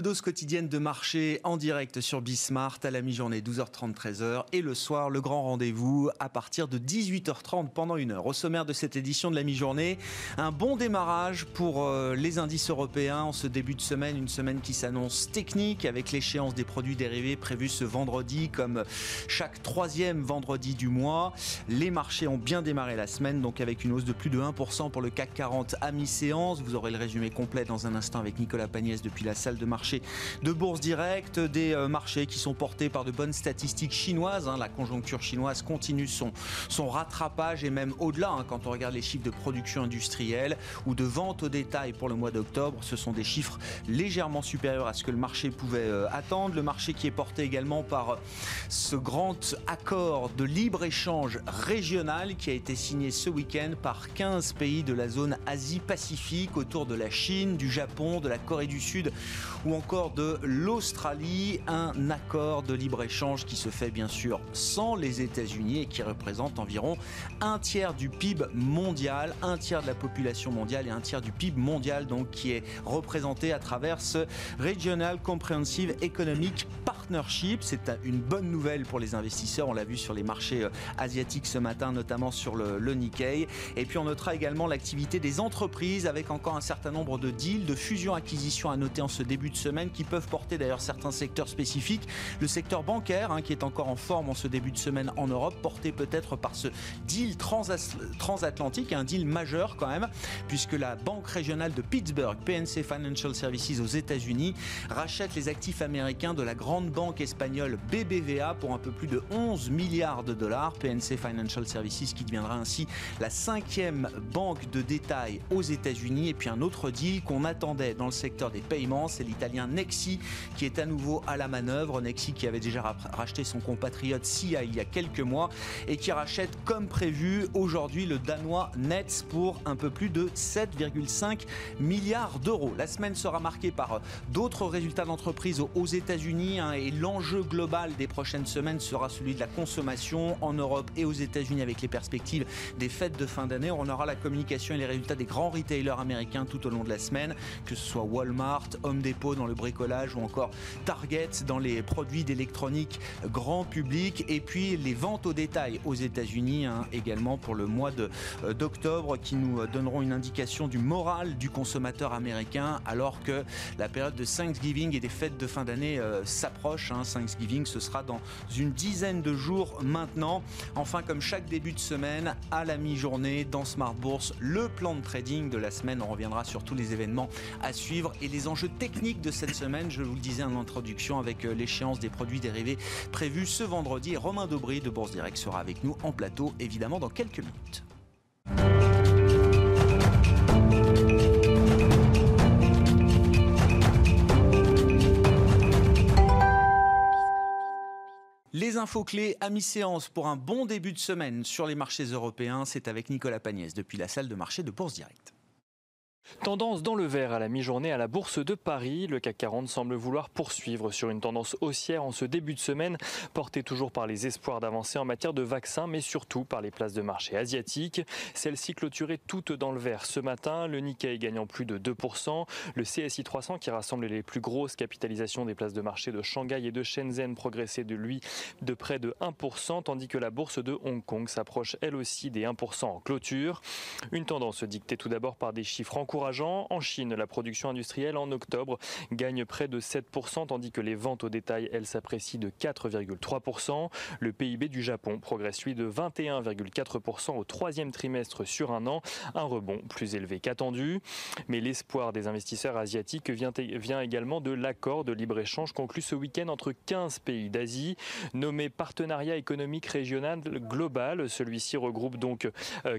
Dose quotidienne de marché en direct sur Bismart à la mi-journée 12h30 13h et le soir le grand rendez-vous à partir de 18h30 pendant une heure. Au sommaire de cette édition de la mi-journée, un bon démarrage pour euh, les indices européens en ce début de semaine, une semaine qui s'annonce technique avec l'échéance des produits dérivés prévue ce vendredi comme chaque troisième vendredi du mois. Les marchés ont bien démarré la semaine donc avec une hausse de plus de 1% pour le CAC 40 à mi-séance. Vous aurez le résumé complet dans un instant avec Nicolas Pagnès depuis la salle de marché de bourse directe, des euh, marchés qui sont portés par de bonnes statistiques chinoises. Hein. La conjoncture chinoise continue son, son rattrapage et même au-delà, hein, quand on regarde les chiffres de production industrielle ou de vente au détail pour le mois d'octobre, ce sont des chiffres légèrement supérieurs à ce que le marché pouvait euh, attendre. Le marché qui est porté également par ce grand accord de libre-échange régional qui a été signé ce week-end par 15 pays de la zone Asie-Pacifique autour de la Chine, du Japon, de la Corée du Sud ou encore de l'Australie, un accord de libre-échange qui se fait bien sûr sans les États-Unis et qui représente environ un tiers du PIB mondial, un tiers de la population mondiale et un tiers du PIB mondial donc qui est représenté à travers ce Regional Comprehensive Economic Partnership. C'est une bonne nouvelle pour les investisseurs, on l'a vu sur les marchés euh, asiatiques ce matin, notamment sur le, le Nikkei. Et puis on notera également l'activité des entreprises avec encore un certain nombre de deals, de fusions-acquisitions à noter en ce début de semaine qui peuvent porter d'ailleurs certains secteurs spécifiques. Le secteur bancaire hein, qui est encore en forme en ce début de semaine en Europe, porté peut-être par ce deal transatlantique, un deal majeur quand même, puisque la banque régionale de Pittsburgh, PNC Financial Services aux États-Unis, rachète les actifs américains de la grande banque espagnole BBVA pour un peu plus de 11 milliards de dollars. PNC Financial Services qui deviendra ainsi la cinquième banque de détail aux États-Unis. Et puis un autre deal qu'on attendait dans le secteur des paiements, c'est l'Italie italien Nexi qui est à nouveau à la manœuvre. Nexi qui avait déjà racheté son compatriote SIA il y a quelques mois et qui rachète comme prévu aujourd'hui le danois Nets pour un peu plus de 7,5 milliards d'euros. La semaine sera marquée par d'autres résultats d'entreprise aux États-Unis hein, et l'enjeu global des prochaines semaines sera celui de la consommation en Europe et aux États-Unis avec les perspectives des fêtes de fin d'année. On aura la communication et les résultats des grands retailers américains tout au long de la semaine, que ce soit Walmart, Home Depot, dans le bricolage ou encore Target dans les produits d'électronique grand public et puis les ventes au détail aux États-Unis hein, également pour le mois euh, d'octobre qui nous donneront une indication du moral du consommateur américain alors que la période de Thanksgiving et des fêtes de fin d'année euh, s'approche. Hein. Thanksgiving ce sera dans une dizaine de jours maintenant. Enfin comme chaque début de semaine à la mi-journée dans Smart Bourse le plan de trading de la semaine. On reviendra sur tous les événements à suivre et les enjeux techniques de cette semaine. Je vous le disais en introduction avec euh, l'échéance des produits dérivés prévue ce vendredi. Romain Dobry de Bourse Direct sera avec nous en plateau, évidemment, dans quelques minutes. Les infos clés à mi-séance pour un bon début de semaine sur les marchés européens, c'est avec Nicolas Pagnès depuis la salle de marché de Bourse Direct. Tendance dans le vert à la mi-journée à la Bourse de Paris. Le CAC 40 semble vouloir poursuivre sur une tendance haussière en ce début de semaine, portée toujours par les espoirs d'avancer en matière de vaccins, mais surtout par les places de marché asiatiques. Celle-ci clôturée toutes dans le vert ce matin, le Nikkei gagnant plus de 2%, le CSI 300 qui rassemble les plus grosses capitalisations des places de marché de Shanghai et de Shenzhen progressait de lui de près de 1%, tandis que la bourse de Hong Kong s'approche elle aussi des 1% en clôture. Une tendance dictée tout d'abord par des chiffres encourageants en Chine, la production industrielle en octobre gagne près de 7%, tandis que les ventes au détail, elles, s'apprécient de 4,3%. Le PIB du Japon progresse, lui, de 21,4% au troisième trimestre sur un an, un rebond plus élevé qu'attendu. Mais l'espoir des investisseurs asiatiques vient, vient également de l'accord de libre-échange conclu ce week-end entre 15 pays d'Asie, nommé Partenariat économique régional global. Celui-ci regroupe donc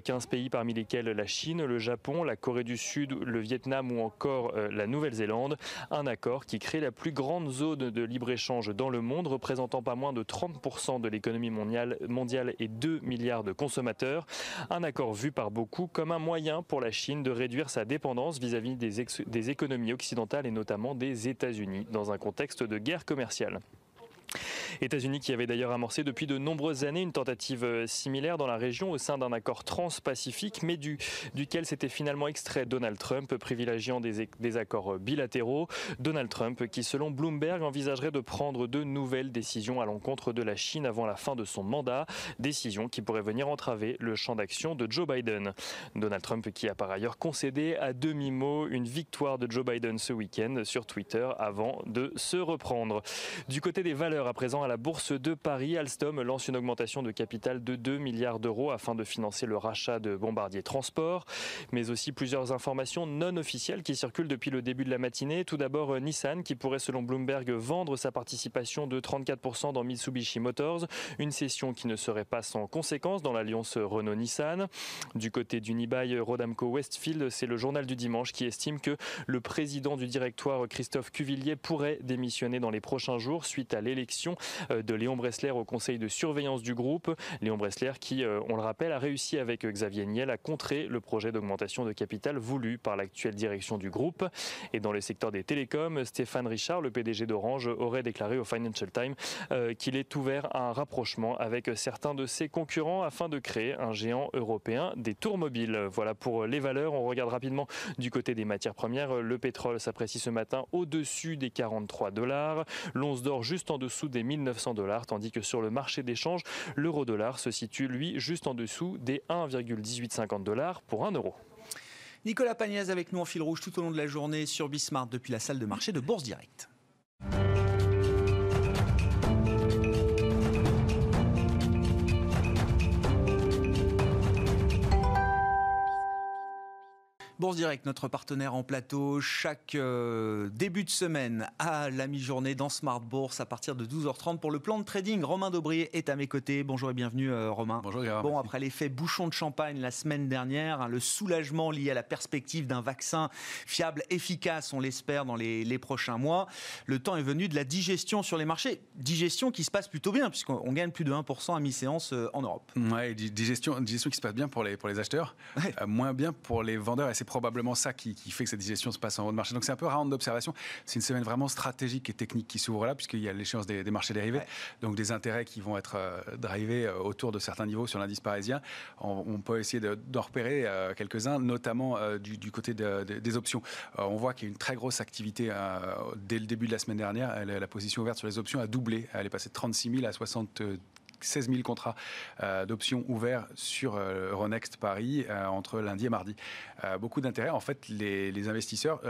15 euh, pays parmi lesquels la Chine, le Japon, la Corée du Sud, Le Vietnam ou encore la Nouvelle-Zélande. Un accord qui crée la plus grande zone de libre-échange dans le monde, représentant pas moins de 30% de l'économie mondiale, mondiale et 2 milliards de consommateurs. Un accord vu par beaucoup comme un moyen pour la Chine de réduire sa dépendance vis-à-vis des, des économies occidentales et notamment des États-Unis dans un contexte de guerre commerciale. États-Unis qui avaient d'ailleurs amorcé depuis de nombreuses années une tentative euh, similaire dans la région au sein d'un accord transpacifique, mais du, duquel s'était finalement extrait Donald Trump, privilégiant des, des accords bilatéraux. Donald Trump qui, selon Bloomberg, envisagerait de prendre de nouvelles décisions à l'encontre de la Chine avant la fin de son mandat, décisions qui pourraient venir entraver le champ d'action de Joe Biden. Donald Trump qui a par ailleurs concédé à demi-mot une victoire de Joe Biden ce week-end sur Twitter avant de se reprendre. Du côté des valeurs à présent à la bourse de Paris, Alstom lance une augmentation de capital de 2 milliards d'euros afin de financer le rachat de Bombardier Transport, mais aussi plusieurs informations non officielles qui circulent depuis le début de la matinée. Tout d'abord, Nissan qui pourrait selon Bloomberg vendre sa participation de 34% dans Mitsubishi Motors, une cession qui ne serait pas sans conséquence dans l'alliance Renault-Nissan. Du côté d'Unibail Rodamco Westfield, c'est le journal du dimanche qui estime que le président du directoire Christophe Cuvillier pourrait démissionner dans les prochains jours suite à l'élection euh, de Léon Bressler au conseil de surveillance du groupe. Léon Bressler qui, euh, on le rappelle, a réussi avec Xavier Niel à contrer le projet d'augmentation de capital voulu par l'actuelle direction du groupe. Et dans le secteur des télécoms, Stéphane Richard, le PDG d'Orange, aurait déclaré au Financial Times euh, qu'il est ouvert à un rapprochement avec certains de ses concurrents afin de créer un géant européen des tours mobiles. Voilà pour les valeurs. On regarde rapidement du côté des matières premières. Le pétrole s'apprécie ce matin au-dessus des 43 dollars. L'once d'or juste en dessous des 1900 dollars, tandis que sur le marché d'échange, l'euro-dollar se situe lui juste en dessous des 1,1850 dollars pour 1 euro. Nicolas Pagnès avec nous en fil rouge tout au long de la journée sur Bismart depuis la salle de marché de Bourse Direct. Bourse Direct, notre partenaire en plateau, chaque euh, début de semaine à la mi-journée dans Smart Bourse à partir de 12h30 pour le plan de trading. Romain Daubrier est à mes côtés. Bonjour et bienvenue euh, Romain. Bonjour Bon, après l'effet bouchon de champagne la semaine dernière, hein, le soulagement lié à la perspective d'un vaccin fiable, efficace, on l'espère, dans les, prochains mois, le temps est venu de la digestion sur les marchés. Digestion qui se passe plutôt bien puisqu'on gagne plus de 1% à mi-séance euh, en Europe. Ouais, digestion, digestion qui se passe bien pour les, pour les acheteurs, moins bien pour les vendeurs et c'est probablement ça qui, fait que cette digestion se passe en haut de marché. Donc c'est un peu rare d'observation. C'est une semaine vraiment stratégique et technique qui s'ouvre là, puisqu'il y a l'échéance des, marchés dérivés. Donc des intérêts qui vont être euh, drivés euh, autour de certains niveaux sur l'indice parisien. On, peut essayer d'en repérer euh, quelques-uns, notamment du, côté des options. on voit qu'il y a une très grosse activité dès le début de la semaine dernière. la position ouverte sur les options a doublé. Elle est passée de 36 000 à 60 16 000 contrats euh, d'options ouverts sur euh, Euronext Paris euh, entre lundi et mardi. Beaucoup d'intérêt. En fait, les, investisseurs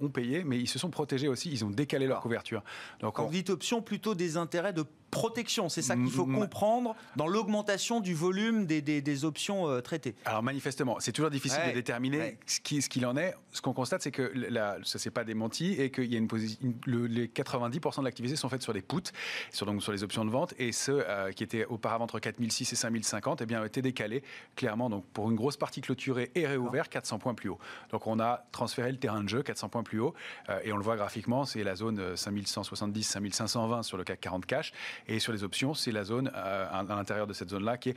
ont payé, mais ils se sont protégés aussi. Ils ont décalé leur couverture. Donc, Quand on... vous dites options, plutôt des intérêts de protection. C'est ça qu'il faut comprendre dans l'augmentation du volume des, des, options euh, traitées. Alors manifestement, c'est toujours difficile de déterminer ce qu'il ce en est. Ce qu'on constate, c'est que là, ça s'est pas démenti et qu'il y a une position. les 90% de l'activité sont faites sur les puts, sur, donc sur les options de vente, et ceux euh, qui étaient auparavant entre 4006 et 5050, eh bien, ont été décalés clairement. Donc pour une grosse partie clôturée et réouvert, 400 points plus haut. Donc on a transféré le terrain de jeu 400 points plus haut, euh, et on le voit graphiquement, c'est la zone 5170, 5520 sur le CAC 40 cash. Et sur les options, c'est la zone euh, à l'intérieur de cette zone-là qui est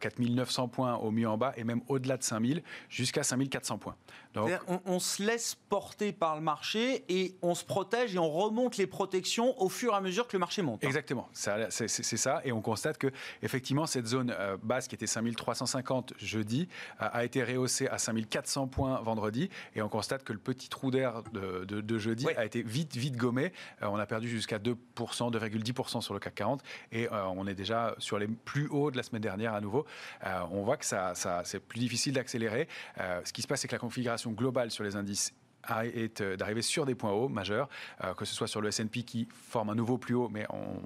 4900 euh, points au mieux en bas et même au-delà de 5000 jusqu'à 5400 points. Donc, on, se laisse porter par le marché et on se protège et on remonte les protections au fur et à mesure que le marché monte. Hein. Exactement, c'est ça. Et on constate que effectivement cette zone euh, basse qui était 5350 jeudi a été rehaussée à 5400 points vendredi et on constate que le petit trou d'air de, jeudi a été vite vite gommé. on a perdu jusqu'à 2%, 2,10% sur le CAC 40 et euh, on est déjà sur les plus hauts de la semaine dernière à nouveau. Euh, on voit que ça, c'est plus difficile d'accélérer. Euh, ce qui se passe, c'est que la configuration globale sur les indices est d'arriver sur des points hauts majeurs, que ce soit sur le S&P qui forme un nouveau plus haut, mais on,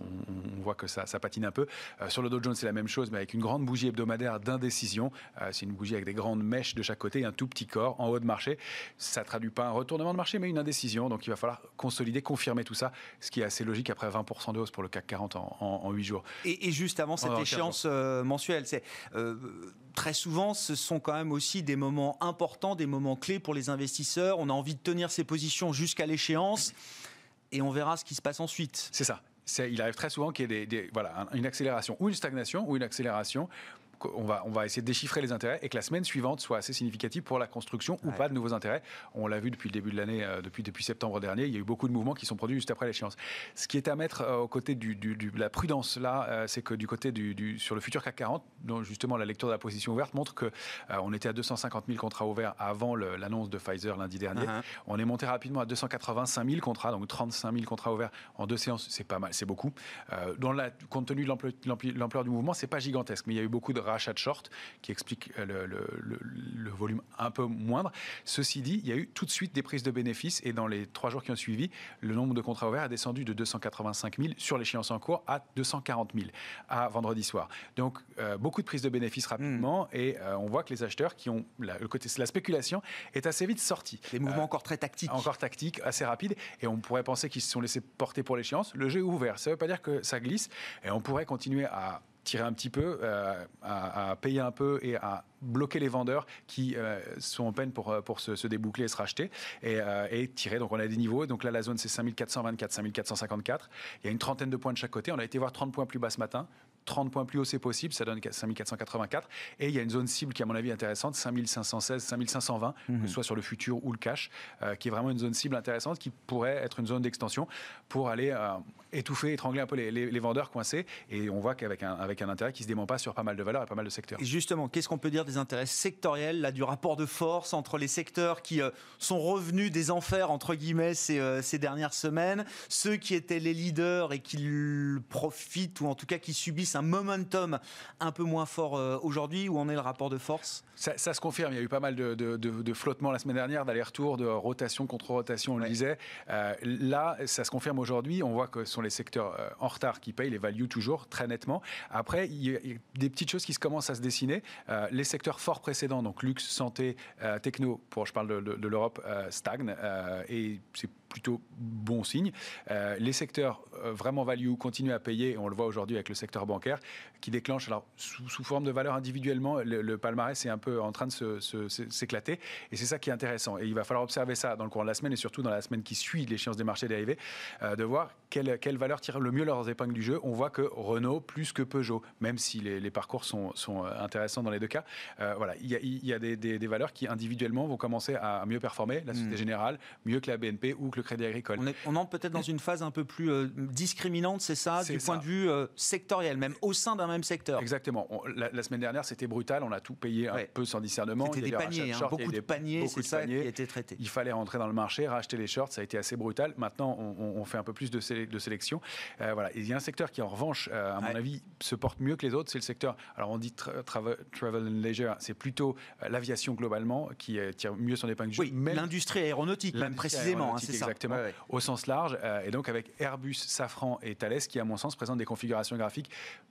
voit que ça, ça, patine un peu. sur le Dow Jones, c'est la même chose, mais avec une grande bougie hebdomadaire d'indécision. c'est une bougie avec des grandes mèches de chaque côté, un tout petit corps en haut de marché. Ça traduit pas un retournement de marché, mais une indécision. Donc il va falloir consolider, confirmer tout ça, ce qui est assez logique après 20% de hausse pour le CAC 40 en, en, 8 jours. Et, juste avant cette échéance mensuelle, c'est très souvent, ce sont quand même aussi des moments importants, des moments clés pour les investisseurs. On a envie de tenir ses positions jusqu'à l'échéance et on verra ce qui se passe ensuite. C'est ça. Il arrive très souvent qu'il y ait une accélération ou une stagnation ou une accélération on va, on va essayer de déchiffrer les intérêts et que la semaine suivante soit assez significative pour la construction ou pas de nouveaux intérêts. On l'a vu depuis le début de l'année, euh, depuis, depuis septembre dernier, il y a eu beaucoup de mouvements qui sont produits juste après l'échéance. Ce qui est à mettre euh, au côté du, de la prudence, là, euh, c'est que du côté du, sur le futur CAC 40, dont justement la lecture de la position ouverte montre que on était à 250 000 contrats ouverts avant l'annonce de Pfizer lundi dernier. Uh-huh. On est monté rapidement à 285 000 contrats, donc 35 000 contrats ouverts en deux séances, c'est pas mal, c'est beaucoup. dans la, compte tenu de l'ampleur du mouvement, c'est pas gigantesque, mais il y a eu beaucoup de rachats de short qui explique le, le, volume un peu moindre. Ceci dit, il y a eu tout de suite des prises de bénéfices et dans les trois jours qui ont suivi, le nombre de contrats ouverts a descendu de 285 000 sur l'échéance en cours à 240 000 à vendredi soir. Donc euh, beaucoup de prises de bénéfices rapidement hmm. et euh, on voit que les acheteurs qui ont la, le côté la spéculation est assez vite sorti. Des mouvements euh, encore très tactiques. Encore tactiques, assez rapides et on pourrait penser qu'ils se sont laissés porter pour l'échéance. Le jeu est ouvert. Ça ne veut pas dire que ça glisse et on pourrait continuer à tirer un petit peu, euh, à, payer un peu et à bloquer les vendeurs qui euh, sont en peine pour, euh, pour se, déboucler et se racheter et, et, tirer. Donc on a des niveaux. Donc là, la zone, c'est 5424, 5454. Il y a une trentaine de points de chaque côté. On a été voir 30 points plus bas ce matin. 30 points plus haut, c'est possible, ça donne 5484. Et il y a une zone cible qui, à mon avis, intéressante, 5516, 5520, que ce mhm. soit sur le futur ou le cash, qui est vraiment une zone cible intéressante, qui pourrait être une zone d'extension pour aller étouffer, étrangler un peu les, vendeurs coincés. Et on voit qu'avec un, avec un intérêt qui se dément pas sur pas mal de valeurs et pas mal de secteurs. Et justement, qu'est-ce qu'on peut dire des intérêts sectoriels, là, du rapport de force entre les secteurs qui euh, sont revenus des enfers, entre guillemets, ces, euh, ces, dernières semaines, ceux qui étaient les leaders et qui profitent, ou en tout cas qui subissent un momentum un peu moins fort euh, aujourd'hui, où en est le rapport de force? Ça, se confirme, il y a eu pas mal de, de, flottements la semaine dernière, d'aller-retour, de rotation contre rotation, on le disait. là, ça se confirme aujourd'hui, on voit que ce sont les secteurs en retard qui payent, les values toujours, très nettement. Après, il y a des petites choses qui se commencent à se dessiner. Euh, les secteurs forts précédents, donc luxe, santé, euh, techno, pour je parle de, l'Europe, euh, stagnent et c'est plutôt bon signe. les secteurs vraiment value continuent à payer, on le voit aujourd'hui avec le secteur bancaire, qui déclenche alors sous, forme de valeur individuellement. Le, palmarès est un peu en train de s'éclater, et c'est ça qui est intéressant. Et il va falloir observer ça dans le cours de la semaine et surtout dans la semaine qui suit l'échéance des marchés dérivés, de voir quelle, quelle valeur tire le mieux leurs épingles du jeu. On voit que Renault plus que Peugeot, même si les, parcours sont, sont, euh, intéressants dans les deux cas. Euh, voilà, il y a, des, valeurs qui individuellement vont commencer à mieux performer, la Société hmm. Générale, mieux que la BNP ou que le Crédit Agricole. On, est, on entre peut-être dans une phase un peu plus euh, discriminante, c'est ça, du point de vue sectoriel, même au sein d'un même secteur. Exactement. la, semaine dernière, c'était brutal, on a tout payé un peu sans discernement. C'était des paniers, hein, beaucoup de paniers, c'est ça qui a été traité. Il fallait rentrer dans le marché, racheter les shorts, ça a été assez brutal. Maintenant, on, fait un peu plus de, sélection. voilà. Il y a un secteur qui, en revanche, à mon avis, se porte mieux que les autres, c'est le secteur. Alors on dit travel, and leisure, c'est plutôt euh, l'aviation globalement qui euh, tire mieux son épingle du jeu. Oui, l'industrie aéronautique, même précisément, hein, c'est ça. Exactement, au sens large. Euh, et donc avec Airbus, Safran et Thales qui, à mon sens, présentent des configurations graphiques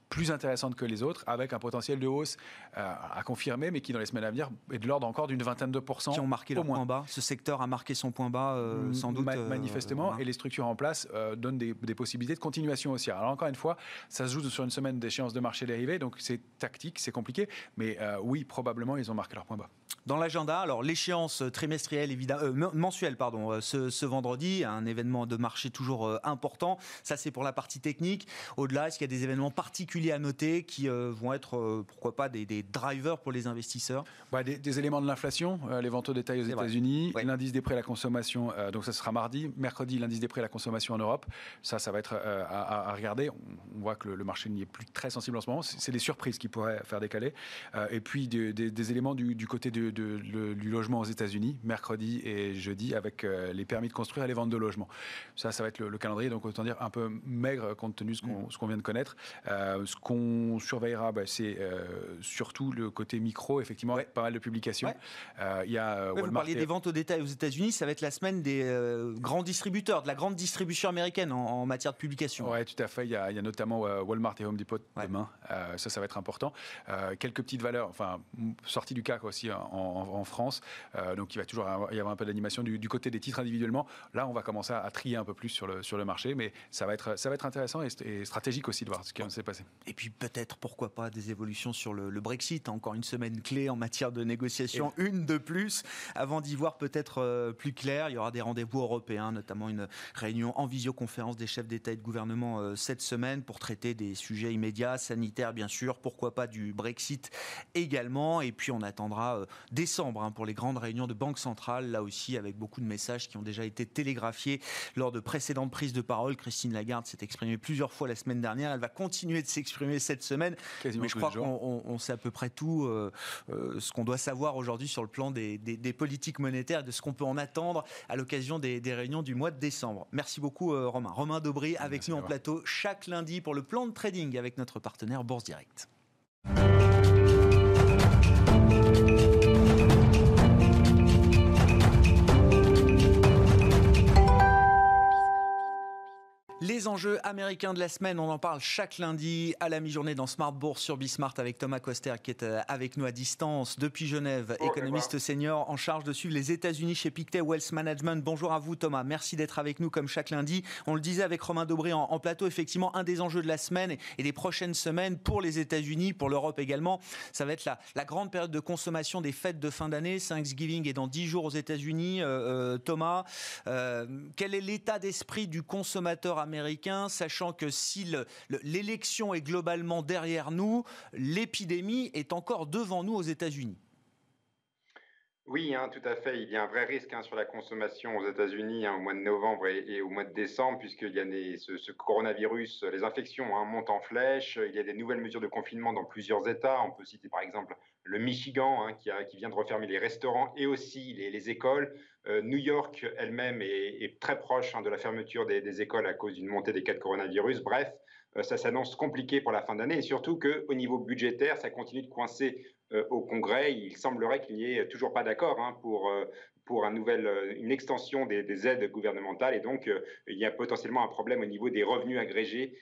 plus intéressantes que les autres, avec un potentiel de hausse à confirmer, mais qui dans les semaines à venir est de l'ordre encore d'une vingtaine de pourcents. Qui ont marqué leur point bas. Ce secteur a marqué son point bas, sans doute. manifestement, et les structures en place donnent des, des, possibilités de continuation haussière. Alors encore une fois, ça se joue sur une semaine d'échéance de marché dérivé, donc c'est tactique, c'est compliqué, mais euh, oui, probablement, ils ont marqué leur point bas. Dans l'agenda, alors l'échéance trimestrielle, évidemment, euh, mensuelle, pardon, euh, ce, vendredi, un événement de marché toujours important. Ça, c'est pour la partie technique. Au-delà, est-ce qu'il y a des événements particuliers à noter qui vont être, pourquoi pas, des, drivers pour les investisseurs bah, des, éléments de l'inflation, les ventes au détail aux États-Unis, l'indice des prix à la consommation, donc ça sera mardi. Mercredi, l'indice des prix à la consommation en Europe. Ça, ça va être à, regarder. On, voit que le, le marché n'y est plus très sensible en ce moment. C'est des surprises qui pourraient faire décaler. Euh, et puis des, éléments du, côté du logement aux États-Unis, mercredi et jeudi, avec euh, les permis de construire et les ventes de logements. Ça, ça va être le, calendrier, donc autant dire un peu maigre compte tenu de ce qu'on mm. vient de connaître. Ce qu'on surveillera, bah, c'est surtout le côté micro, effectivement, pas mal de publications. il y a Walmart vous parliez des ventes au détail aux États-Unis, ça va être la semaine des grands distributeurs, de la grande distribution américaine en, matière de publication. Oui, tout à fait. Il y a, il y a notamment Walmart et Home Depot demain. ça, ça va être important. quelques petites valeurs, enfin, sorties du CAC aussi en, France. donc, il va toujours y avoir un peu d'animation du, du, côté des titres individuellement. Là, on va commencer à, trier un peu plus sur le, sur le marché, mais ça va être, ça va être intéressant et, stratégique aussi de voir ce qui s'est passé. Et puis peut-être, pourquoi pas, des évolutions sur le, Brexit. Encore une semaine clé en matière de négociation, une de plus, avant d'y voir peut-être euh, plus clair. Il y aura des rendez-vous européens, notamment une réunion en visioconférence des chefs d'État et de gouvernement euh, cette semaine pour traiter des sujets immédiats, sanitaires bien sûr, pourquoi pas du Brexit également. Et puis on attendra euh, décembre hein, pour les grandes réunions de banque centrale, là aussi avec beaucoup de messages qui ont déjà été télégraphiés lors de précédentes prises de parole. Christine Lagarde s'est exprimée plusieurs fois la semaine dernière. Elle va continuer de s'exprimer cette semaine. mais je crois qu'on sait à peu près tout euh, euh, ce qu'on doit savoir aujourd'hui sur le plan des, politiques monétaires et de ce qu'on peut en attendre à l'occasion des, réunions du mois de décembre. Merci beaucoup euh, Romain. Romain Daubry avec nous en plateau chaque lundi pour le plan de trading avec notre partenaire Bourse Direct. Les enjeux américains de la semaine, on en parle chaque lundi à la mi-journée dans Smart Bourse sur Bismart avec Thomas Coster qui est euh, avec nous à distance depuis Genève, économiste senior en charge de suivre les États-Unis chez Pictet Wealth Management. Bonjour à vous Thomas, merci d'être avec nous comme chaque lundi. On le disait avec Romain Dobré en, plateau, effectivement un des enjeux de la semaine et des prochaines semaines pour les États-Unis, pour l'Europe également, ça va être la, la, grande période de consommation des fêtes de fin d'année. Thanksgiving est dans 10 jours aux États-Unis. Euh, euh, Thomas, quel est l'état d'esprit du consommateur américain sachant que si l'élection est globalement derrière nous, l'épidémie est encore devant nous aux États-Unis. Oui, hein, tout à fait. Il y a un vrai risque hein, sur la consommation aux États-Unis hein, au mois de novembre et, au mois de décembre, puisqu'il y a ce, coronavirus, les infections montent en flèche. Il y a des nouvelles mesures de confinement dans plusieurs États. On peut citer par exemple le Michigan, qui, vient de refermer les restaurants et aussi les, écoles. Euh, New York elle-même est, très proche de la fermeture des, écoles à cause d'une montée des cas de coronavirus. Bref, euh, ça s'annonce compliqué pour la fin d'année et surtout qu'au niveau budgétaire, ça continue de coincer au Congrès. Il semblerait qu'il n'y ait toujours pas d'accord hein, pour, euh, pour un nouvel, euh, une extension des, aides gouvernementales et donc il y a potentiellement un problème au niveau des revenus agrégés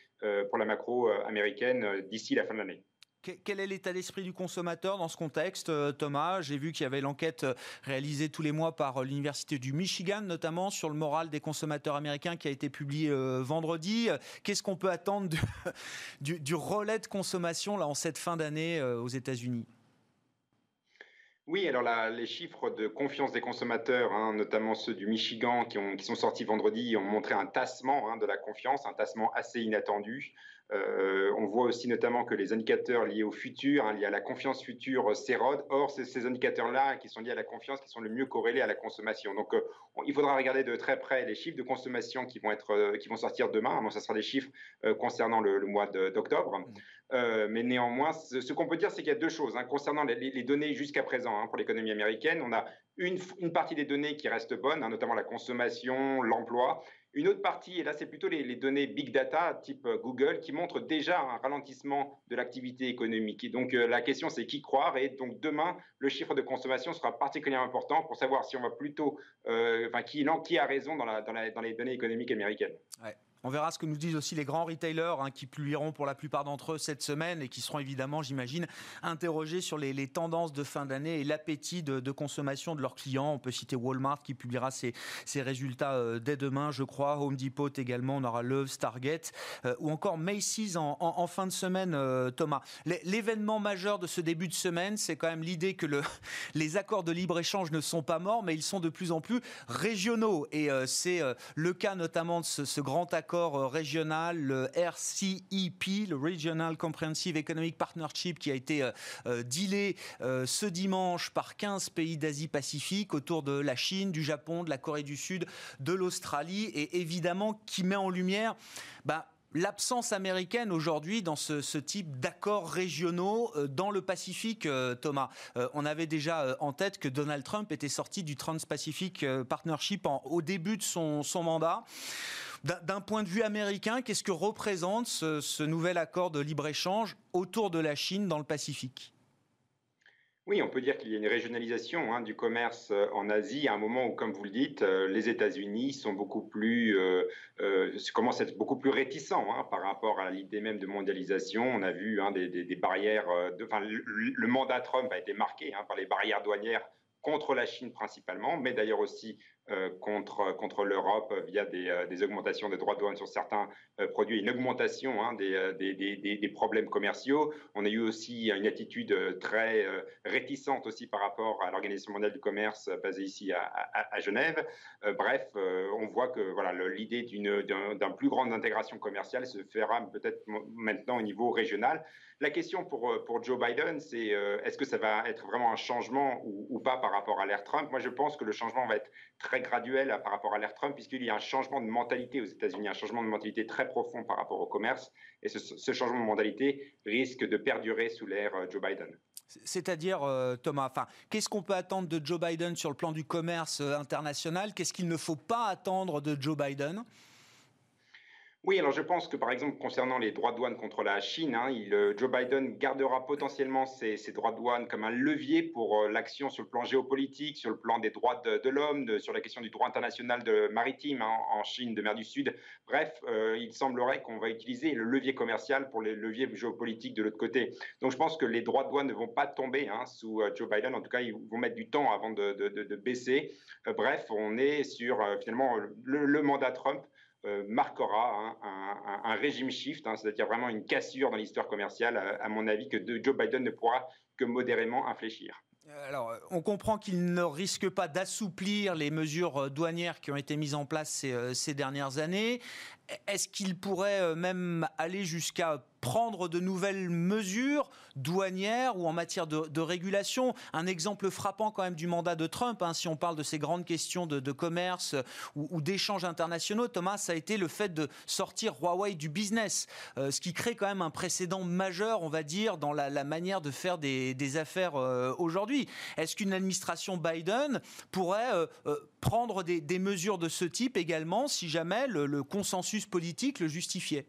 pour la macro américaine d'ici la fin de l'année. Quel est l'état d'esprit du consommateur dans ce contexte, Thomas? J'ai vu qu'il y avait l'enquête réalisée tous les mois par l'Université du Michigan, notamment sur le moral des consommateurs américains qui a été publié vendredi. Qu'est-ce qu'on peut attendre du, du, relais de consommation là, en cette fin d'année aux États-Unis? Oui, alors les chiffres de confiance des consommateurs, hein, notamment ceux du Michigan qui, ont, qui, sont sortis vendredi, ont montré un tassement hein, de la confiance, un tassement assez inattendu. Euh, on voit aussi notamment que les indicateurs liés au futur, hein, liés à la confiance future, s'érodent. Or, c'est ces indicateurs-là qui sont liés à la confiance qui sont le mieux corrélés à la consommation. Donc, euh, il faudra regarder de très près les chiffres de consommation qui vont, euh, sortir demain. Bon, ça sera des chiffres concernant le, mois d'octobre. Mmh. mais néanmoins, ce, qu'on peut dire, c'est qu'il y a deux choses. Hein. concernant les, données jusqu'à présent hein, pour l'économie américaine, on a une, partie des données qui restent bonnes, notamment la consommation, l'emploi. Une autre partie, et là c'est plutôt les, données big data type euh, Google, qui montrent déjà un ralentissement de l'activité économique. Et donc euh, la question c'est qui croire. Et donc demain, le chiffre de consommation sera particulièrement important pour savoir si on va plutôt, euh, enfin qui, a raison dans, les données économiques américaines. On verra ce que nous disent aussi les grands retailers hein, qui publieront pour la plupart d'entre eux cette semaine et qui seront évidemment, j'imagine, interrogés sur les, tendances de fin d'année et l'appétit de, consommation de leurs clients. On peut citer Walmart qui publiera ses, résultats euh, dès demain, je crois. Home Depot également, on aura Lowe's, Target euh, ou encore Macy's en, fin de semaine, euh, Thomas. L'événement majeur de ce début de semaine, c'est quand même l'idée que le, les accords de libre-échange ne sont pas morts, mais ils sont de plus en plus régionaux. Et c'est le cas notamment de ce grand accord euh, régional, le RCEP, le Regional Comprehensive Economic Partnership, qui a été euh, euh, dealé ce dimanche par 15 pays d'Asie-Pacifique autour de la Chine, du Japon, de la Corée du Sud, de l'Australie, et évidemment qui met en lumière bah, l'absence américaine aujourd'hui dans ce, type d'accords régionaux dans le Pacifique, Thomas. on avait déjà en tête que Donald Trump était sorti du Trans-Pacific Partnership au début de son mandat. D'un point de vue américain, qu'est-ce que représente ce nouvel accord de libre-échange autour de la Chine dans le Pacifique? Oui, on peut dire qu'il y a une régionalisation hein, du commerce euh, en Asie à un moment où, comme vous le dites, euh, les États-Unis sont beaucoup plus euh, commencent à être beaucoup plus réticents hein, par rapport à l'idée même de mondialisation. On a vu hein, des, barrières, le, mandat Trump a été marqué par les barrières douanières contre la Chine principalement, mais d'ailleurs aussi euh, contre, contre l'Europe via des, euh, des, augmentations des droits de douane sur certains euh, produits, une augmentation hein, des, des, problèmes commerciaux. On a eu aussi une attitude très réticente aussi par rapport à l'Organisation mondiale du commerce basée ici à, Genève. bref, on voit que voilà, l'idée d'un plus grande intégration commerciale se fera peut-être maintenant au niveau régional. La question pour, pour Joe Biden, c'est est-ce que ça va être vraiment un changement ou pas par rapport à l'ère Trump? Moi, je pense que le changement va être très graduel par rapport à l'ère Trump, puisqu'il y a un changement de mentalité aux États-Unis, un changement de mentalité très profond par rapport au commerce. Et ce, changement de mentalité risque de perdurer sous l'ère euh, Joe Biden. C'est-à-dire, euh, Thomas, qu'est-ce qu'on peut attendre de Joe Biden sur le plan du commerce euh, international? Qu'est-ce qu'il ne faut pas attendre de Joe Biden? Oui, alors je pense que par exemple concernant les droits de douane contre la Chine, hein, euh, Joe Biden gardera potentiellement ces, droits de douane comme un levier pour euh, l'action sur le plan géopolitique, sur le plan des droits de, l'homme, sur la question du droit international maritime hein, en Chine, de mer du Sud. Bref, euh, il semblerait qu'on va utiliser le levier commercial pour les leviers géopolitiques de l'autre côté. Donc je pense que les droits de douane ne vont pas tomber hein, sous Joe Biden. En tout cas, ils vont mettre du temps avant de, baisser. bref, on est sur finalement le mandat Trump euh, marquera un, régime shift, hein, c'est-à-dire vraiment une cassure dans l'histoire commerciale, à, mon avis, que Joe Biden ne pourra que modérément infléchir. Alors, on comprend qu'il ne risque pas d'assouplir les mesures douanières qui ont été mises en place euh, ces dernières années. Est-ce qu'il pourrait euh, même aller jusqu'à prendre de nouvelles mesures douanières ou en matière de, régulation? Un exemple frappant quand même du mandat de Trump, hein, si on parle de ces grandes questions de, commerce ou, d'échanges internationaux, Thomas, ça a été le fait de sortir Huawei du business, euh, ce qui crée quand même un précédent majeur, on va dire, dans la, manière de faire des, affaires euh, aujourd'hui. Est-ce qu'une administration Biden pourrait euh, prendre des, mesures de ce type également si jamais le consensus politique le justifiait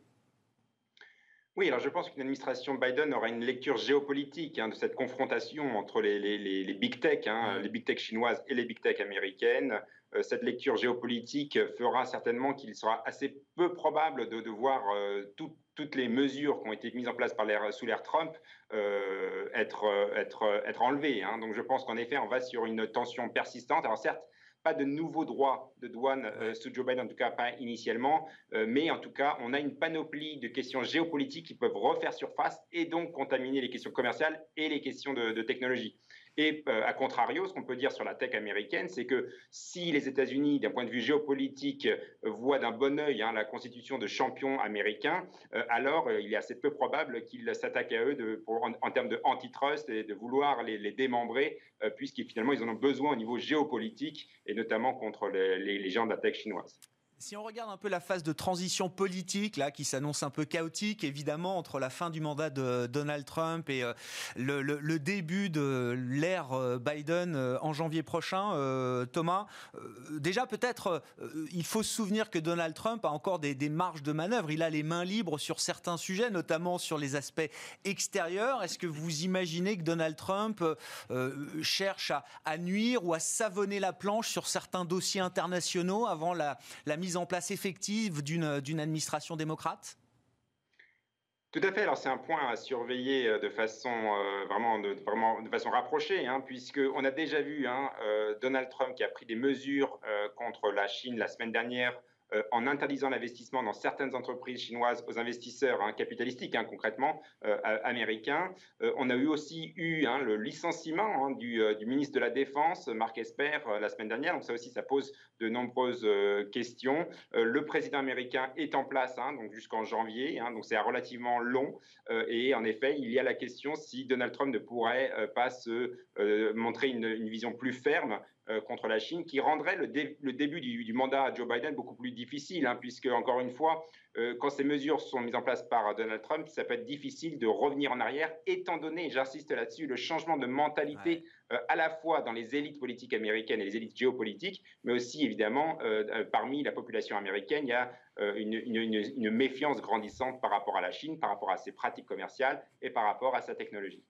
oui, alors je pense qu'une administration Biden aura une lecture géopolitique hein, de cette confrontation entre les, les, big tech, hein, les big tech chinoises et les big tech américaines. Euh, cette lecture géopolitique fera certainement qu'il sera assez peu probable de, de voir euh, toutes les mesures qui ont été mises en place par sous l'ère Trump euh, être, être, être enlevées. Hein. Donc je pense qu'en effet, on va sur une tension persistante. Alors certes, pas de nouveaux droits de douane euh, sous Joe Biden, en tout cas pas initialement, euh, mais en tout cas, on a une panoplie de questions géopolitiques qui peuvent refaire surface et donc contaminer les questions commerciales et les questions de technologie. Et euh, à contrario, ce qu'on peut dire sur la tech américaine, c'est que si les États-Unis, d'un point de vue géopolitique, voient d'un bon œil hein, la constitution de champions américains, euh, alors euh, il est assez peu probable qu'ils s'attaquent à eux en, termes de antitrust et de vouloir les, démembrer, puisqu'ils finalement ils en ont besoin au niveau géopolitique et notamment contre les, les gens de la tech chinoise. Si on regarde un peu la phase de transition politique là qui s'annonce un peu chaotique, évidemment entre la fin du mandat de Donald Trump et euh, le, début de l'ère euh, Biden euh, en janvier prochain, Thomas, déjà peut-être il faut se souvenir que Donald Trump a encore des, marges de manœuvre. Il a les mains libres sur certains sujets, notamment sur les aspects extérieurs. Est-ce que vous imaginez que Donald Trump cherche à, nuire ou à savonner la planche sur certains dossiers internationaux avant la, la mise en place effective d'une administration démocrate? Tout à fait. Alors c'est un point à surveiller euh, de façon euh, vraiment, de, façon rapprochée, hein, puisque on a déjà vu hein, euh, Donald Trump qui a pris des mesures contre la Chine la semaine dernière euh, en interdisant l'investissement dans certaines entreprises chinoises aux investisseurs hein, capitalistiques, hein, concrètement euh, américains. Euh, on a eu aussi eu hein, le licenciement du, ministre de la Défense, Marc Esper, la semaine dernière. Donc ça aussi, ça pose de nombreuses questions. le président américain est en place donc jusqu'en janvier, donc c'est relativement long. et en effet, il y a la question si Donald Trump ne pourrait pas se montrer une, une vision plus ferme contre la Chine qui rendrait le, début du, mandat à Joe Biden beaucoup plus difficile, hein, puisque, encore une fois, quand ces mesures sont mises en place par Donald Trump, ça peut être difficile de revenir en arrière, étant donné, j'insiste là-dessus, le changement de mentalité à la fois dans les élites politiques américaines et les élites géopolitiques, mais aussi évidemment parmi la population américaine, il y a une, une méfiance grandissante par rapport à la Chine, par rapport à ses pratiques commerciales et par rapport à sa technologie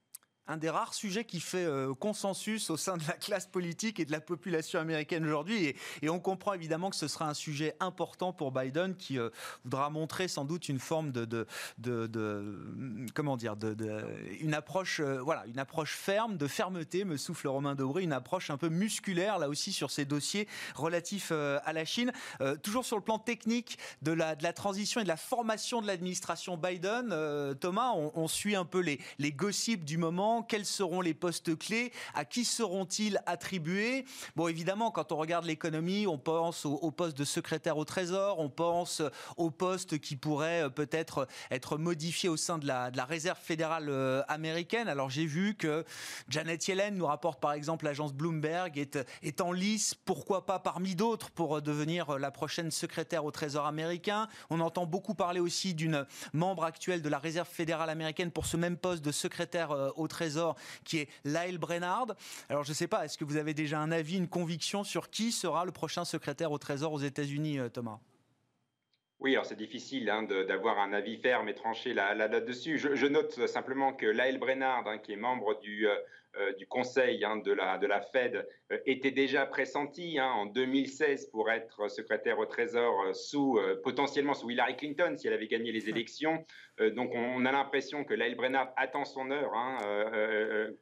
un des rares sujets qui fait euh, consensus au sein de la classe politique et de la population américaine aujourd'hui. Et, on comprend évidemment que ce sera un sujet important pour Biden qui euh, voudra montrer sans doute une forme de, comment dire, une approche, euh, voilà, une approche ferme, de fermeté, me souffle Romain Dobré, une approche un peu musculaire là aussi sur ces dossiers relatifs à la Chine. toujours sur le plan technique de la, transition et de la formation de l'administration Biden, Thomas, on, on, suit un peu les, les gossips du moment quels seront les postes clés À qui seront-ils attribués? Bon, évidemment, quand on regarde l'économie, on pense au, poste de secrétaire au Trésor, on pense au poste qui pourrait euh, peut-être être modifié au sein de la, Réserve fédérale euh, américaine. Alors j'ai vu que Janet Yellen nous rapporte par exemple l'agence Bloomberg est, est en lice, pourquoi pas parmi d'autres, pour devenir la prochaine secrétaire au Trésor américain. On entend beaucoup parler aussi d'une membre actuelle de la Réserve fédérale américaine pour ce même poste de secrétaire euh, au Trésor Qui est Lyle Brennard. Alors je ne sais pas, est-ce que vous avez déjà un avis, une conviction sur qui sera le prochain secrétaire au Trésor aux États-Unis, euh, Thomas? Oui, alors c'est difficile hein, d'avoir un avis ferme et tranché là-dessus. je, note simplement que Lyle Brennard, hein, qui est membre du, euh, du Conseil hein, de, la, de la Fed euh, était déjà pressenti hein, en 2016 pour être secrétaire au Trésor euh, sous potentiellement sous Hillary Clinton si elle avait gagné les élections. donc on, a l'impression que Lael Brennard attend son heure hein,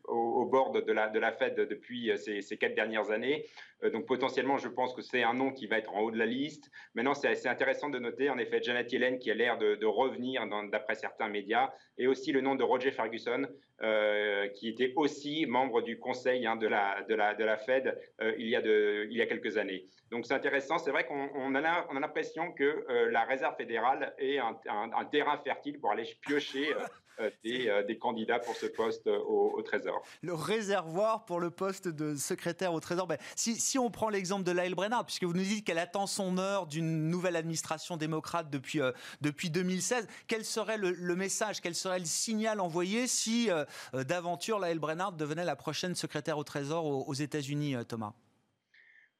au, bord de la, de la Fed depuis ces, ces quatre dernières années. Donc potentiellement, je pense que c'est un nom qui va être en haut de la liste. Maintenant, c'est assez intéressant de noter en effet Janet Yellen qui a l'air de, revenir d'après certains médias et aussi le nom de Roger Ferguson qui était aussi membre du conseil hein, de, la, de, la, de la Fed euh, il, y a il y a quelques années. Donc c'est intéressant, c'est vrai qu'on on a, on a l'impression que euh, la Réserve fédérale est un, terrain fertile pour aller piocher euh, des, des, candidats pour ce poste au, Trésor. Le réservoir pour le poste de secrétaire au Trésor. Ben, si, si, on prend l'exemple de Laëlle Brennard, puisque vous nous dites qu'elle attend son heure d'une nouvelle administration démocrate depuis, depuis 2016, quel serait le, message, quel serait le signal envoyé si d'aventure Laëlle Brennard devenait la prochaine secrétaire au Trésor aux, États-Unis, euh, Thomas?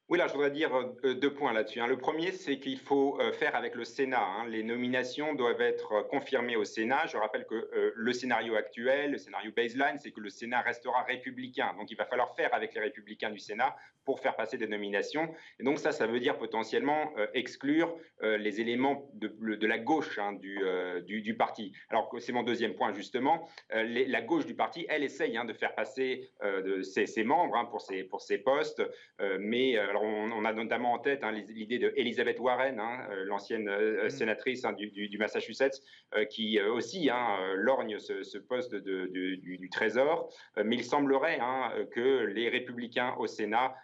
Oui, là, je voudrais dire euh, deux points là-dessus. Hein. Le premier, c'est qu'il faut euh, faire avec le Sénat. Hein. Les nominations doivent être confirmées au Sénat. Je rappelle que le scénario actuel, le scénario baseline, c'est que le Sénat restera républicain. Donc, il va falloir faire avec les républicains du Sénat pour faire passer des nominations. Et donc, ça, ça veut dire potentiellement exclure les éléments de, la gauche hein, du, du, parti. Alors, c'est mon deuxième point, justement. la gauche du parti, elle essaye de faire passer de ses, membres pour, ses, pour ses postes, mais alors on, a notamment en tête hein, l'idée de Elizabeth Warren, hein, euh, l'ancienne euh, mm. sénatrice hein, du, Massachusetts, euh, qui aussi lorgne ce, poste du, Trésor. mais il semblerait que les républicains au Sénat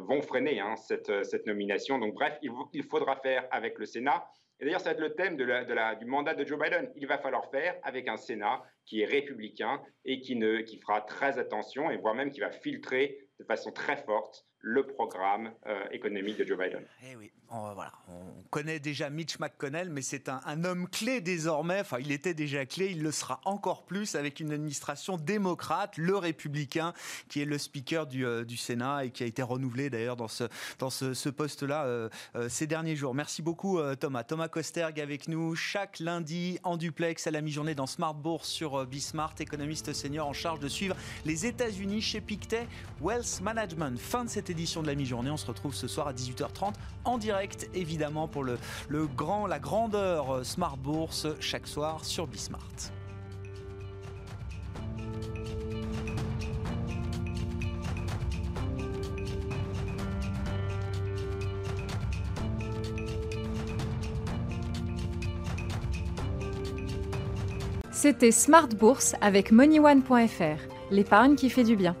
vont freiner cette, cette, nomination. Donc bref, il, faudra faire avec le Sénat. Et d'ailleurs, ça va être le thème du mandat de Joe Biden. Il va falloir faire avec un Sénat qui est républicain et qui, ne, qui fera très attention et voire même qui va filtrer de façon très forte le programme euh, économique de Joe Biden. Eh oui, on, voilà, on connaît déjà Mitch McConnell, mais c'est un, homme clé désormais. Enfin, il était déjà clé, il le sera encore plus avec une administration démocrate, le républicain, qui est le speaker du, euh, Sénat et qui a été renouvelé d'ailleurs dans ce, dans ce, poste-là euh, ces derniers jours. Merci beaucoup Thomas. Thomas Kosterg avec nous chaque lundi en duplex à la mi-journée dans Smart Bourse sur Bismart, économiste senior en charge de suivre les États-Unis chez Pictet Wealth Management. Fin de édition de la mi-journée. On se retrouve ce soir à 18h30 en direct, évidemment, pour le, grand, la grandeur Smart Bourse chaque soir sur Bismart. C'était Smart Bourse avec MoneyOne.fr, l'épargne qui fait du bien.